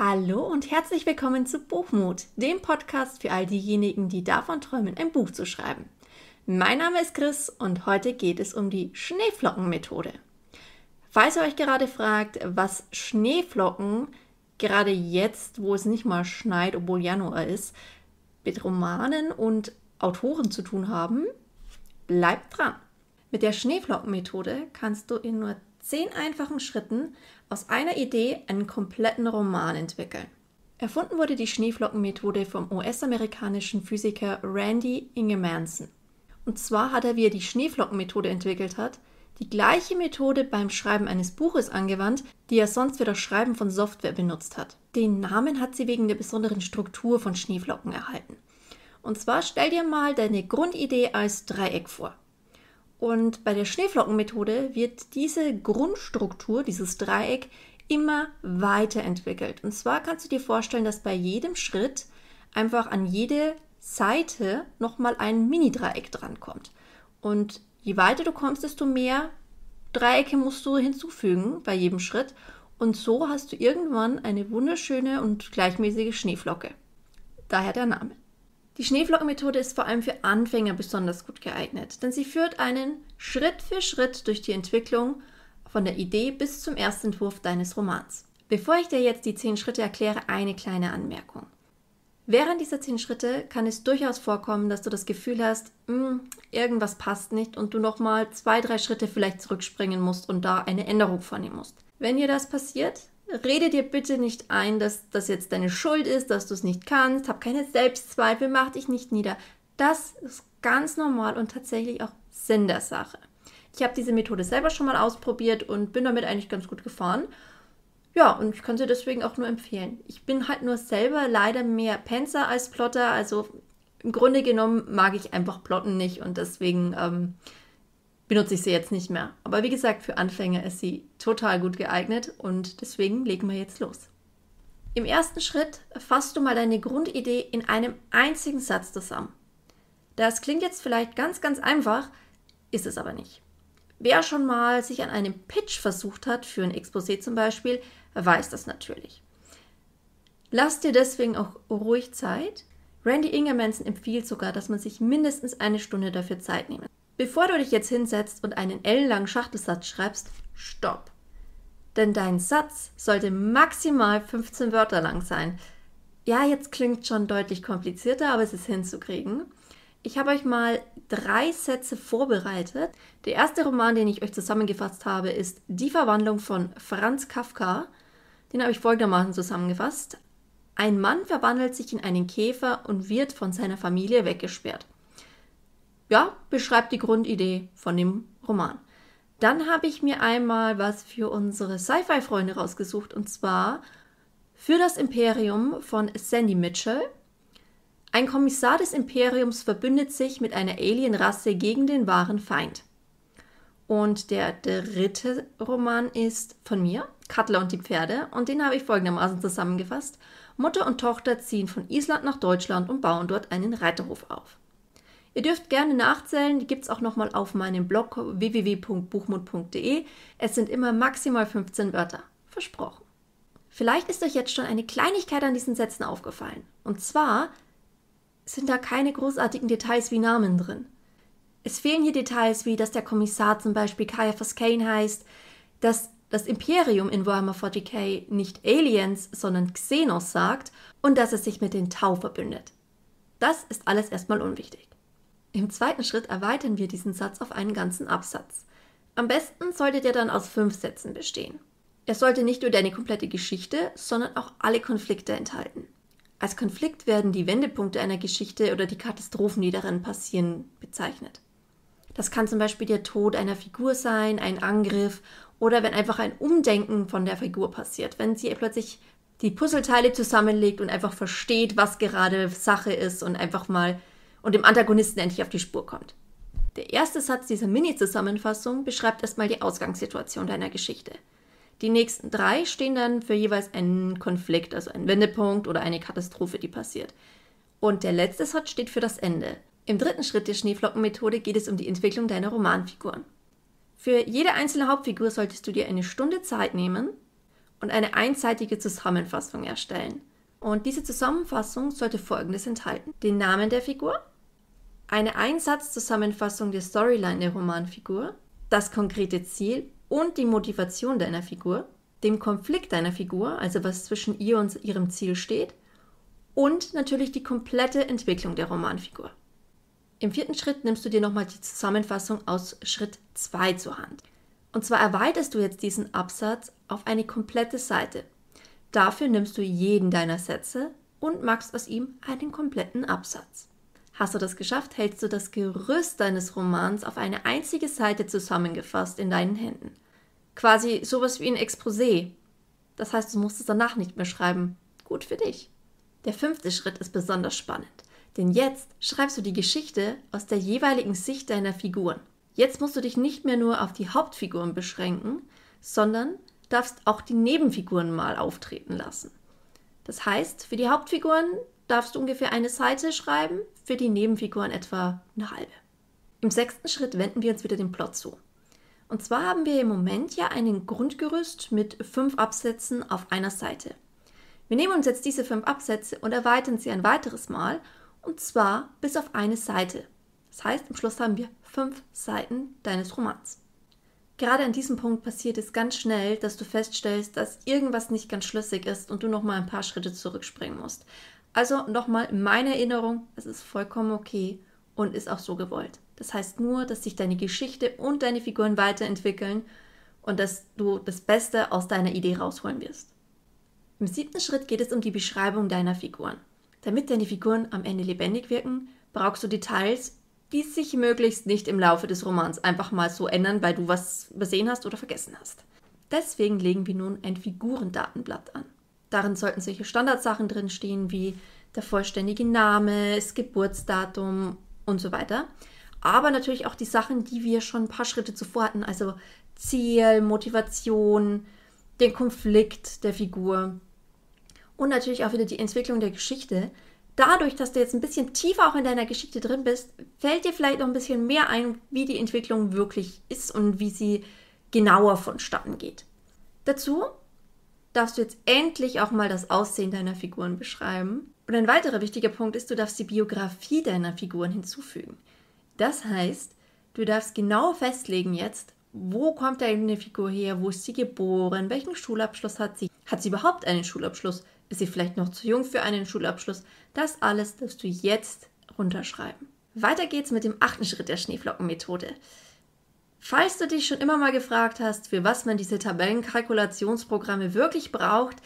Hallo und herzlich willkommen zu Buchmut, dem Podcast für all diejenigen, die davon träumen, ein Buch zu schreiben. Mein Name ist Chris und heute geht es um die Schneeflockenmethode. Falls ihr euch gerade fragt, was Schneeflocken gerade jetzt, wo es nicht mal schneit, obwohl Januar ist, mit Romanen und Autoren zu tun haben, bleibt dran. Mit der Schneeflockenmethode kannst du in nur zehn einfachen Schritten aus einer Idee einen kompletten Roman entwickeln. Erfunden wurde die Schneeflockenmethode vom US-amerikanischen Physiker Randy Ingemanson. Und zwar hat er, wie er die Schneeflockenmethode entwickelt hat, die gleiche Methode beim Schreiben eines Buches angewandt, die er sonst für das Schreiben von Software benutzt hat. Den Namen hat sie wegen der besonderen Struktur von Schneeflocken erhalten. Und zwar stell dir mal deine Grundidee als Dreieck vor. Und bei der Schneeflockenmethode wird diese Grundstruktur, dieses Dreieck, immer weiterentwickelt. Und zwar kannst du dir vorstellen, dass bei jedem Schritt einfach an jede Seite nochmal ein Mini-Dreieck drankommt. Und je weiter du kommst, desto mehr Dreiecke musst du hinzufügen bei jedem Schritt. Und so hast du irgendwann eine wunderschöne und gleichmäßige Schneeflocke. Daher der Name. Die Schneeflockenmethode ist vor allem für Anfänger besonders gut geeignet, denn sie führt einen Schritt für Schritt durch die Entwicklung von der Idee bis zum Erstentwurf deines Romans. Bevor ich dir jetzt die zehn Schritte erkläre, eine kleine Anmerkung. Während dieser zehn Schritte kann es durchaus vorkommen, dass du das Gefühl hast, hm, irgendwas passt nicht und du nochmal zwei, drei Schritte vielleicht zurückspringen musst und da eine Änderung vornehmen musst. Wenn dir das passiert, Rede dir bitte nicht ein, dass das jetzt deine Schuld ist, dass du es nicht kannst. Hab keine Selbstzweifel, mach dich nicht nieder. Das ist ganz normal und tatsächlich auch Sinn der Sache. Ich habe diese Methode selber schon mal ausprobiert und bin damit eigentlich ganz gut gefahren. Ja, und ich kann sie deswegen auch nur empfehlen. Ich bin halt nur selber leider mehr Penzer als Plotter. Also im Grunde genommen mag ich einfach Plotten nicht und deswegen ähm, benutze ich sie jetzt nicht mehr. Aber wie gesagt, für Anfänger ist sie total gut geeignet und deswegen legen wir jetzt los. Im ersten Schritt fasst du mal deine Grundidee in einem einzigen Satz zusammen. Das klingt jetzt vielleicht ganz, ganz einfach, ist es aber nicht. Wer schon mal sich an einem Pitch versucht hat, für ein Exposé zum Beispiel, weiß das natürlich. Lass dir deswegen auch ruhig Zeit. Randy Ingermanson empfiehlt sogar, dass man sich mindestens eine Stunde dafür Zeit nehmen Bevor du dich jetzt hinsetzt und einen ellenlangen Schachtelsatz schreibst, stopp. Denn dein Satz sollte maximal 15 Wörter lang sein. Ja, jetzt klingt schon deutlich komplizierter, aber es ist hinzukriegen. Ich habe euch mal drei Sätze vorbereitet. Der erste Roman, den ich euch zusammengefasst habe, ist Die Verwandlung von Franz Kafka. Den habe ich folgendermaßen zusammengefasst. Ein Mann verwandelt sich in einen Käfer und wird von seiner Familie weggesperrt ja, beschreibt die Grundidee von dem Roman. Dann habe ich mir einmal was für unsere Sci-Fi-Freunde rausgesucht und zwar für das Imperium von Sandy Mitchell. Ein Kommissar des Imperiums verbündet sich mit einer Alienrasse gegen den wahren Feind. Und der dritte Roman ist von mir, Cutler und die Pferde, und den habe ich folgendermaßen zusammengefasst. Mutter und Tochter ziehen von Island nach Deutschland und bauen dort einen Reiterhof auf. Ihr dürft gerne nachzählen, die gibt es auch nochmal auf meinem Blog www.buchmund.de. Es sind immer maximal 15 Wörter. Versprochen. Vielleicht ist euch jetzt schon eine Kleinigkeit an diesen Sätzen aufgefallen. Und zwar sind da keine großartigen Details wie Namen drin. Es fehlen hier Details wie, dass der Kommissar zum Beispiel Caiaphas Kane heißt, dass das Imperium in Warhammer 40k nicht Aliens, sondern Xenos sagt und dass es sich mit den Tau verbündet. Das ist alles erstmal unwichtig. Im zweiten Schritt erweitern wir diesen Satz auf einen ganzen Absatz. Am besten sollte der dann aus fünf Sätzen bestehen. Er sollte nicht nur deine komplette Geschichte, sondern auch alle Konflikte enthalten. Als Konflikt werden die Wendepunkte einer Geschichte oder die Katastrophen, die darin passieren, bezeichnet. Das kann zum Beispiel der Tod einer Figur sein, ein Angriff oder wenn einfach ein Umdenken von der Figur passiert, wenn sie plötzlich die Puzzleteile zusammenlegt und einfach versteht, was gerade Sache ist und einfach mal und dem Antagonisten endlich auf die Spur kommt. Der erste Satz dieser Mini-Zusammenfassung beschreibt erstmal die Ausgangssituation deiner Geschichte. Die nächsten drei stehen dann für jeweils einen Konflikt, also einen Wendepunkt oder eine Katastrophe, die passiert. Und der letzte Satz steht für das Ende. Im dritten Schritt der Schneeflockenmethode geht es um die Entwicklung deiner Romanfiguren. Für jede einzelne Hauptfigur solltest du dir eine Stunde Zeit nehmen und eine einseitige Zusammenfassung erstellen. Und diese Zusammenfassung sollte folgendes enthalten. Den Namen der Figur, eine Einsatzzusammenfassung der Storyline der Romanfigur, das konkrete Ziel und die Motivation deiner Figur, dem Konflikt deiner Figur, also was zwischen ihr und ihrem Ziel steht, und natürlich die komplette Entwicklung der Romanfigur. Im vierten Schritt nimmst du dir nochmal die Zusammenfassung aus Schritt 2 zur Hand. Und zwar erweiterst du jetzt diesen Absatz auf eine komplette Seite. Dafür nimmst du jeden deiner Sätze und machst aus ihm einen kompletten Absatz. Hast du das geschafft, hältst du das Gerüst deines Romans auf eine einzige Seite zusammengefasst in deinen Händen. Quasi sowas wie ein Exposé. Das heißt, du musst es danach nicht mehr schreiben. Gut für dich. Der fünfte Schritt ist besonders spannend, denn jetzt schreibst du die Geschichte aus der jeweiligen Sicht deiner Figuren. Jetzt musst du dich nicht mehr nur auf die Hauptfiguren beschränken, sondern darfst auch die Nebenfiguren mal auftreten lassen. Das heißt, für die Hauptfiguren darfst du ungefähr eine Seite schreiben, für die Nebenfiguren etwa eine halbe. Im sechsten Schritt wenden wir uns wieder dem Plot zu. Und zwar haben wir im Moment ja einen Grundgerüst mit fünf Absätzen auf einer Seite. Wir nehmen uns jetzt diese fünf Absätze und erweitern sie ein weiteres Mal, und zwar bis auf eine Seite. Das heißt, am Schluss haben wir fünf Seiten deines Romans. Gerade an diesem Punkt passiert es ganz schnell, dass du feststellst, dass irgendwas nicht ganz schlüssig ist und du nochmal ein paar Schritte zurückspringen musst. Also nochmal meine Erinnerung, es ist vollkommen okay und ist auch so gewollt. Das heißt nur, dass sich deine Geschichte und deine Figuren weiterentwickeln und dass du das Beste aus deiner Idee rausholen wirst. Im siebten Schritt geht es um die Beschreibung deiner Figuren. Damit deine Figuren am Ende lebendig wirken, brauchst du Details, die sich möglichst nicht im Laufe des Romans einfach mal so ändern, weil du was übersehen hast oder vergessen hast. Deswegen legen wir nun ein Figurendatenblatt an. Darin sollten solche Standardsachen drinstehen wie der vollständige Name, das Geburtsdatum und so weiter. Aber natürlich auch die Sachen, die wir schon ein paar Schritte zuvor hatten, also Ziel, Motivation, den Konflikt der Figur, und natürlich auch wieder die Entwicklung der Geschichte. Dadurch, dass du jetzt ein bisschen tiefer auch in deiner Geschichte drin bist, fällt dir vielleicht noch ein bisschen mehr ein, wie die Entwicklung wirklich ist und wie sie genauer vonstatten geht. Dazu darfst du jetzt endlich auch mal das Aussehen deiner Figuren beschreiben. Und ein weiterer wichtiger Punkt ist, du darfst die Biografie deiner Figuren hinzufügen. Das heißt, du darfst genau festlegen jetzt, wo kommt deine Figur her, wo ist sie geboren, welchen Schulabschluss hat sie, hat sie überhaupt einen Schulabschluss, ist sie vielleicht noch zu jung für einen Schulabschluss? Das alles darfst du jetzt runterschreiben. Weiter geht's mit dem achten Schritt der Schneeflockenmethode. Falls du dich schon immer mal gefragt hast, für was man diese Tabellenkalkulationsprogramme wirklich braucht,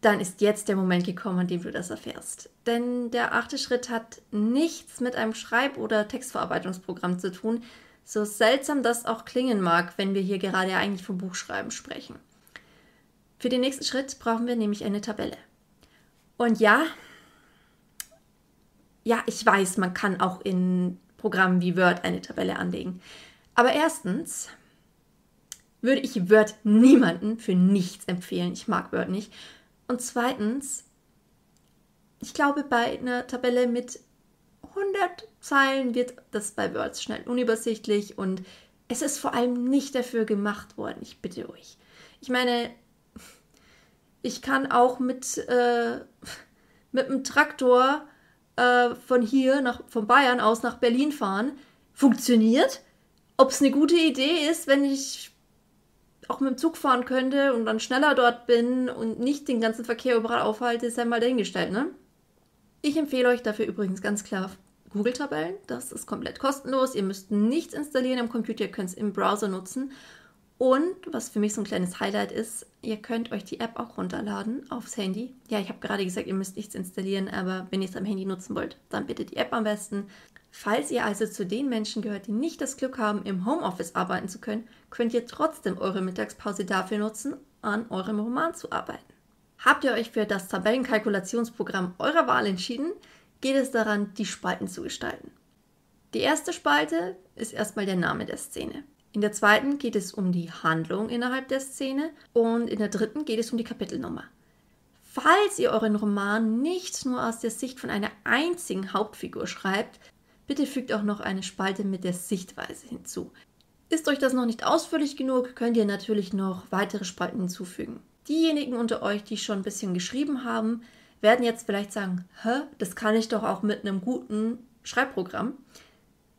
dann ist jetzt der Moment gekommen, an dem du das erfährst. Denn der achte Schritt hat nichts mit einem Schreib- oder Textverarbeitungsprogramm zu tun, so seltsam das auch klingen mag, wenn wir hier gerade eigentlich vom Buchschreiben sprechen. Für den nächsten Schritt brauchen wir nämlich eine Tabelle. Und ja, ja, ich weiß, man kann auch in Programmen wie Word eine Tabelle anlegen. Aber erstens würde ich Word niemanden für nichts empfehlen. Ich mag Word nicht. Und zweitens, ich glaube, bei einer Tabelle mit 100 Zeilen wird das bei Word schnell unübersichtlich und es ist vor allem nicht dafür gemacht worden. Ich bitte euch. Ich meine, ich kann auch mit, äh, mit einem Traktor äh, von hier, nach, von Bayern aus nach Berlin fahren. Funktioniert. Ob es eine gute Idee ist, wenn ich auch mit dem Zug fahren könnte und dann schneller dort bin und nicht den ganzen Verkehr überall aufhalte, ist ja mal dahingestellt, ne? Ich empfehle euch dafür übrigens ganz klar Google-Tabellen. Das ist komplett kostenlos. Ihr müsst nichts installieren am Computer, ihr könnt es im Browser nutzen. Und was für mich so ein kleines Highlight ist, ihr könnt euch die App auch runterladen aufs Handy. Ja, ich habe gerade gesagt, ihr müsst nichts installieren, aber wenn ihr es am Handy nutzen wollt, dann bitte die App am besten. Falls ihr also zu den Menschen gehört, die nicht das Glück haben, im Homeoffice arbeiten zu können, könnt ihr trotzdem eure Mittagspause dafür nutzen, an eurem Roman zu arbeiten. Habt ihr euch für das Tabellenkalkulationsprogramm eurer Wahl entschieden, geht es daran, die Spalten zu gestalten. Die erste Spalte ist erstmal der Name der Szene. In der zweiten geht es um die Handlung innerhalb der Szene und in der dritten geht es um die Kapitelnummer. Falls ihr euren Roman nicht nur aus der Sicht von einer einzigen Hauptfigur schreibt, bitte fügt auch noch eine Spalte mit der Sichtweise hinzu. Ist euch das noch nicht ausführlich genug, könnt ihr natürlich noch weitere Spalten hinzufügen. Diejenigen unter euch, die schon ein bisschen geschrieben haben, werden jetzt vielleicht sagen, hä, das kann ich doch auch mit einem guten Schreibprogramm.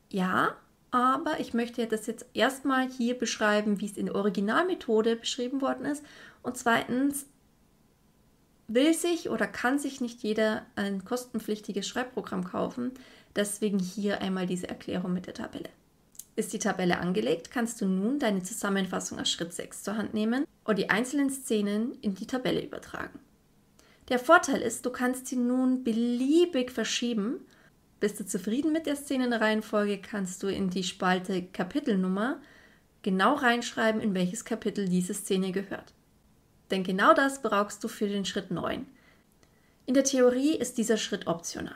Ja, aber ich möchte das jetzt erstmal hier beschreiben, wie es in der Originalmethode beschrieben worden ist. Und zweitens will sich oder kann sich nicht jeder ein kostenpflichtiges Schreibprogramm kaufen. Deswegen hier einmal diese Erklärung mit der Tabelle. Ist die Tabelle angelegt, kannst du nun deine Zusammenfassung aus Schritt 6 zur Hand nehmen und die einzelnen Szenen in die Tabelle übertragen. Der Vorteil ist, du kannst sie nun beliebig verschieben. Bist du zufrieden mit der Szenenreihenfolge, kannst du in die Spalte Kapitelnummer genau reinschreiben, in welches Kapitel diese Szene gehört. Denn genau das brauchst du für den Schritt 9. In der Theorie ist dieser Schritt optional.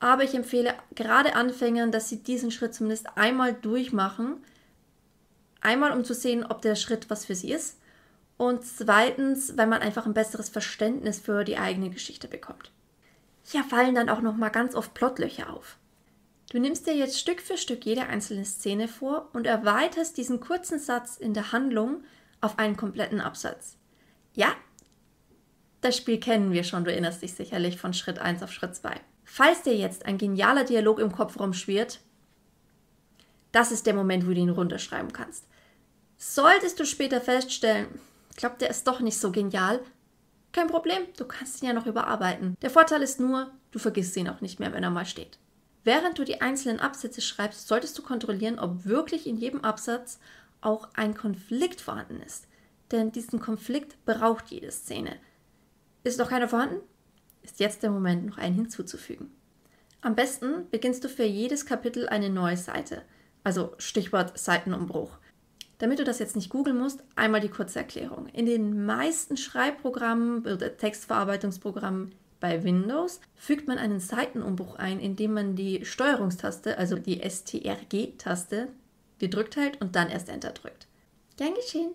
Aber ich empfehle gerade Anfängern, dass sie diesen Schritt zumindest einmal durchmachen. Einmal, um zu sehen, ob der Schritt was für sie ist. Und zweitens, weil man einfach ein besseres Verständnis für die eigene Geschichte bekommt. Hier fallen dann auch noch mal ganz oft Plotlöcher auf. Du nimmst dir jetzt Stück für Stück jede einzelne Szene vor und erweiterst diesen kurzen Satz in der Handlung auf einen kompletten Absatz. Ja, das Spiel kennen wir schon, du erinnerst dich sicherlich von Schritt 1 auf Schritt 2. Falls dir jetzt ein genialer Dialog im Kopf rumschwirrt, das ist der Moment, wo du ihn runterschreiben kannst. Solltest du später feststellen, ich glaube, der ist doch nicht so genial, kein Problem, du kannst ihn ja noch überarbeiten. Der Vorteil ist nur, du vergisst ihn auch nicht mehr, wenn er mal steht. Während du die einzelnen Absätze schreibst, solltest du kontrollieren, ob wirklich in jedem Absatz auch ein Konflikt vorhanden ist. Denn diesen Konflikt braucht jede Szene. Ist noch keiner vorhanden? ist jetzt der Moment, noch einen hinzuzufügen. Am besten beginnst du für jedes Kapitel eine neue Seite, also Stichwort Seitenumbruch. Damit du das jetzt nicht googeln musst, einmal die kurze Erklärung. In den meisten Schreibprogrammen oder Textverarbeitungsprogrammen bei Windows fügt man einen Seitenumbruch ein, indem man die Steuerungstaste, also die STRG-Taste, gedrückt hält und dann erst Enter drückt. Gern geschehen.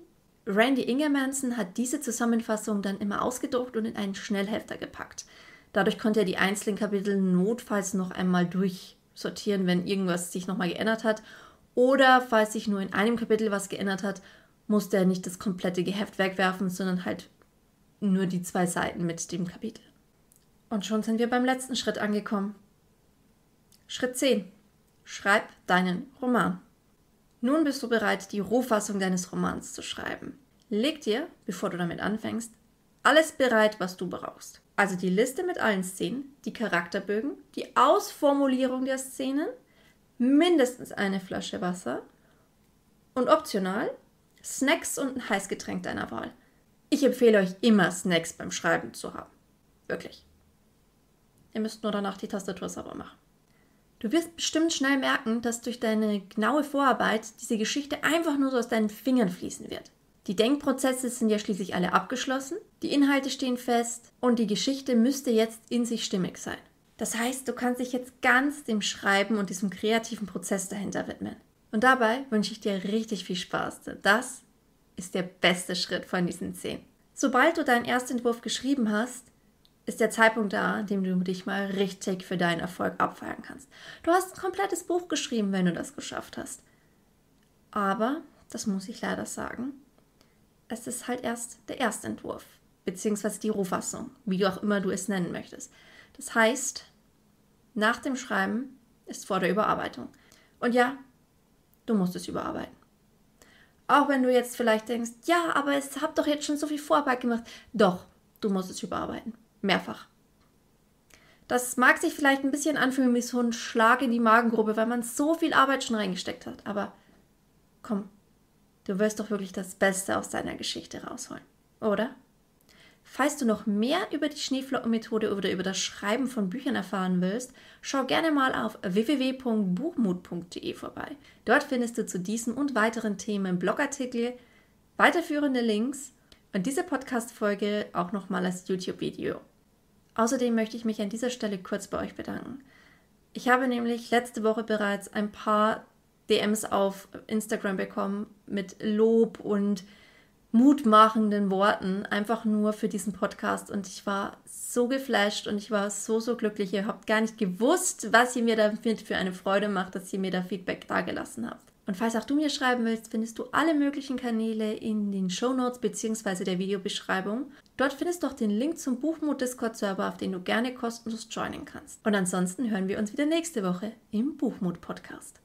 Randy Ingermanson hat diese Zusammenfassung dann immer ausgedruckt und in einen Schnellhefter gepackt. Dadurch konnte er die einzelnen Kapitel notfalls noch einmal durchsortieren, wenn irgendwas sich nochmal geändert hat. Oder falls sich nur in einem Kapitel was geändert hat, musste er nicht das komplette Geheft wegwerfen, sondern halt nur die zwei Seiten mit dem Kapitel. Und schon sind wir beim letzten Schritt angekommen. Schritt 10. Schreib deinen Roman. Nun bist du bereit, die Rohfassung deines Romans zu schreiben. Leg dir, bevor du damit anfängst, alles bereit, was du brauchst. Also die Liste mit allen Szenen, die Charakterbögen, die Ausformulierung der Szenen, mindestens eine Flasche Wasser und optional Snacks und ein Heißgetränk deiner Wahl. Ich empfehle euch immer Snacks beim Schreiben zu haben. Wirklich. Ihr müsst nur danach die Tastatur sauber machen. Du wirst bestimmt schnell merken, dass durch deine genaue Vorarbeit diese Geschichte einfach nur so aus deinen Fingern fließen wird. Die Denkprozesse sind ja schließlich alle abgeschlossen, die Inhalte stehen fest und die Geschichte müsste jetzt in sich stimmig sein. Das heißt, du kannst dich jetzt ganz dem Schreiben und diesem kreativen Prozess dahinter widmen. Und dabei wünsche ich dir richtig viel Spaß, das ist der beste Schritt von diesen zehn. Sobald du deinen Erstentwurf geschrieben hast, ist der Zeitpunkt da, an dem du dich mal richtig für deinen Erfolg abfeiern kannst. Du hast ein komplettes Buch geschrieben, wenn du das geschafft hast. Aber, das muss ich leider sagen, es ist halt erst der Erstentwurf, beziehungsweise die Rohfassung, wie du auch immer du es nennen möchtest. Das heißt, nach dem Schreiben ist vor der Überarbeitung. Und ja, du musst es überarbeiten. Auch wenn du jetzt vielleicht denkst, ja, aber es habt doch jetzt schon so viel Vorarbeit gemacht. Doch, du musst es überarbeiten. Mehrfach. Das mag sich vielleicht ein bisschen anfühlen wie so ein Schlag in die Magengrube, weil man so viel Arbeit schon reingesteckt hat. Aber komm, du wirst doch wirklich das Beste aus deiner Geschichte rausholen, oder? Falls du noch mehr über die Schneeflockenmethode oder über das Schreiben von Büchern erfahren willst, schau gerne mal auf www.buchmut.de vorbei. Dort findest du zu diesem und weiteren Themen Blogartikel, weiterführende Links und diese Podcast-Folge auch nochmal als YouTube-Video. Außerdem möchte ich mich an dieser Stelle kurz bei euch bedanken. Ich habe nämlich letzte Woche bereits ein paar DMs auf Instagram bekommen mit Lob und mutmachenden Worten, einfach nur für diesen Podcast. Und ich war so geflasht und ich war so, so glücklich. Ihr habt gar nicht gewusst, was ihr mir damit für eine Freude macht, dass ihr mir da Feedback dagelassen habt. Und falls auch du mir schreiben willst, findest du alle möglichen Kanäle in den Show Notes bzw. der Videobeschreibung. Dort findest du auch den Link zum Buchmut Discord Server, auf den du gerne kostenlos joinen kannst. Und ansonsten hören wir uns wieder nächste Woche im Buchmut Podcast.